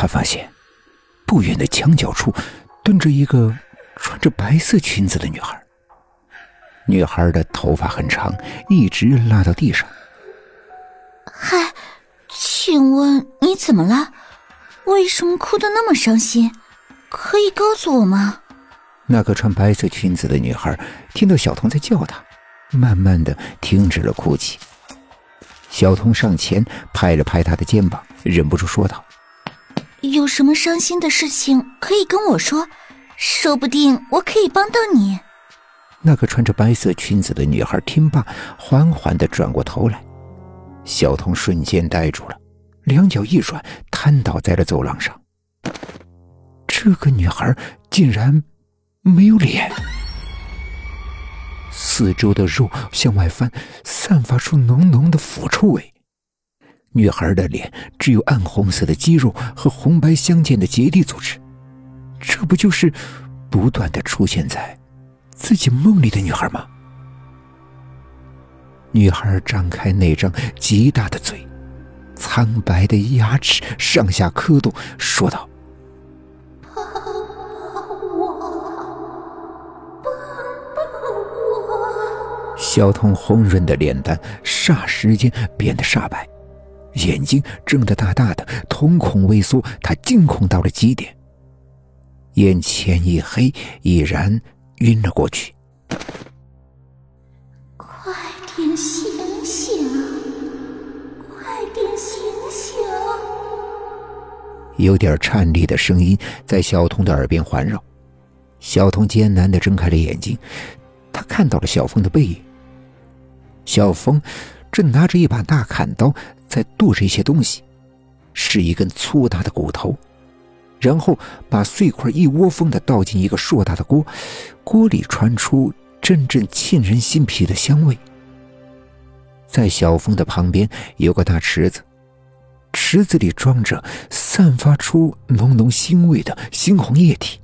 他发现不远的墙角处蹲着一个穿着白色裙子的女孩。女孩的头发很长，一直拉到地上。嗨，请问你怎么了？为什么哭得那么伤心？可以告诉我吗？那个穿白色裙子的女孩听到小童在叫她，慢慢的停止了哭泣。小童上前拍了拍她的肩膀，忍不住说道：“有什么伤心的事情可以跟我说，说不定我可以帮到你。”那个穿着白色裙子的女孩听罢，缓缓的转过头来。小童瞬间呆住了，两脚一软，瘫倒在了走廊上。这个女孩竟然没有脸，四周的肉向外翻，散发出浓浓的腐臭味。女孩的脸只有暗红色的肌肉和红白相间的结缔组织，这不就是不断的出现在自己梦里的女孩吗？女孩张开那张极大的嘴，苍白的牙齿上下磕动，说道：“抱抱我，抱抱我。”小童红润的脸蛋霎时间变得煞白，眼睛睁得大大的，瞳孔微缩，他惊恐到了极点，眼前一黑，已然晕了过去。快点醒醒，快点醒醒有点颤栗的声音在小童的耳边环绕，小童艰难的睁开了眼睛，他看到了小峰的背影。小峰正拿着一把大砍刀在剁着一些东西，是一根粗大的骨头，然后把碎块一窝蜂的倒进一个硕大的锅，锅里传出阵阵沁人心脾的香味。在小峰的旁边有个大池子。池子里装着散发出浓浓腥味的猩红液体。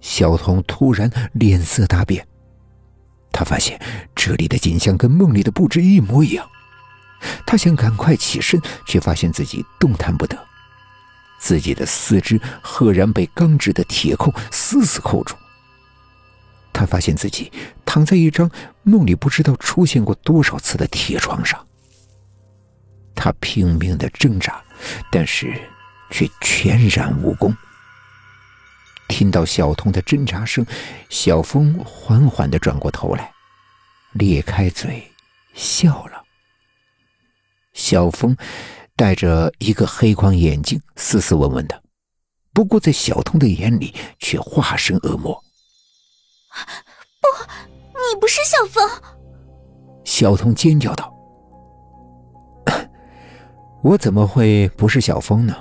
小童突然脸色大变，他发现这里的景象跟梦里的布置一模一样。他想赶快起身，却发现自己动弹不得，自己的四肢赫然被钢制的铁扣死死扣住。他发现自己躺在一张梦里不知道出现过多少次的铁床上。他拼命的挣扎，但是却全然无功。听到小童的挣扎声，小峰缓缓的转过头来，咧开嘴笑了。小峰戴着一个黑框眼镜，斯斯文文的，不过在小童的眼里却化身恶魔。不，你不是小峰！小童尖叫道。我怎么会不是小峰呢？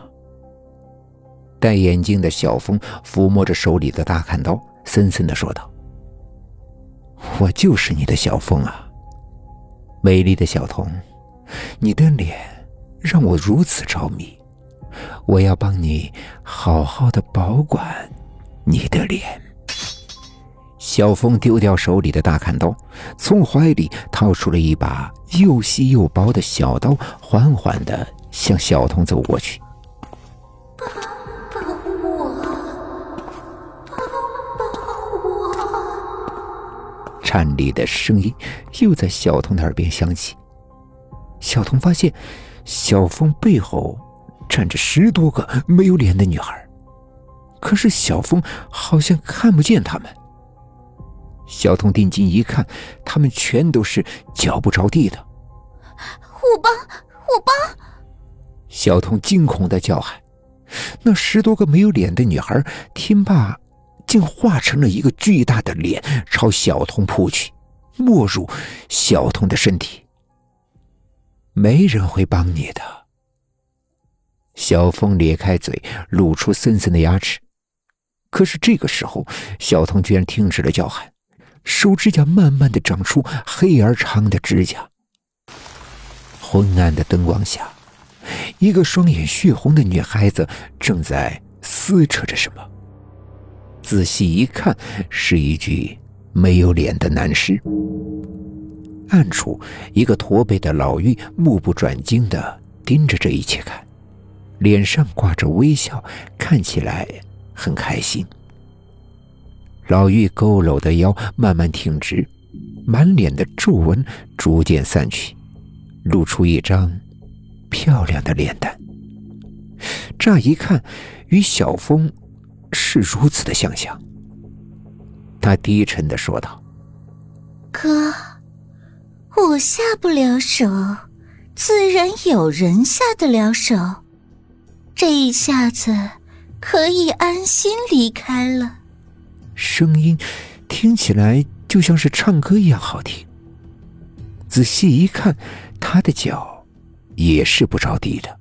戴眼镜的小峰抚摸着手里的大砍刀，森森的说道：“我就是你的小峰啊，美丽的小童，你的脸让我如此着迷，我要帮你好好的保管你的脸。”小峰丢掉手里的大砍刀，从怀里掏出了一把又细又薄的小刀，缓缓的向小童走过去。颤栗的声音又在小童的耳边响起。小童发现，小峰背后站着十多个没有脸的女孩，可是小峰好像看不见他们。小童定睛一看，他们全都是脚不着地的。虎帮，虎帮！小童惊恐的叫喊。那十多个没有脸的女孩听罢，竟化成了一个巨大的脸，朝小童扑去，没入小童的身体。没人会帮你的。小峰咧开嘴，露出森森的牙齿。可是这个时候，小童居然停止了叫喊。手指甲慢慢的长出黑而长的指甲。昏暗的灯光下，一个双眼血红的女孩子正在撕扯着什么。仔细一看，是一具没有脸的男尸。暗处，一个驼背的老妪目不转睛的盯着这一切看，脸上挂着微笑，看起来很开心。老妪佝偻的腰慢慢挺直，满脸的皱纹逐渐散去，露出一张漂亮的脸蛋。乍一看，与小峰是如此的相像。他低沉的说道：“哥，我下不了手，自然有人下得了手。这一下子可以安心离开了。”声音听起来就像是唱歌一样好听。仔细一看，他的脚也是不着地的。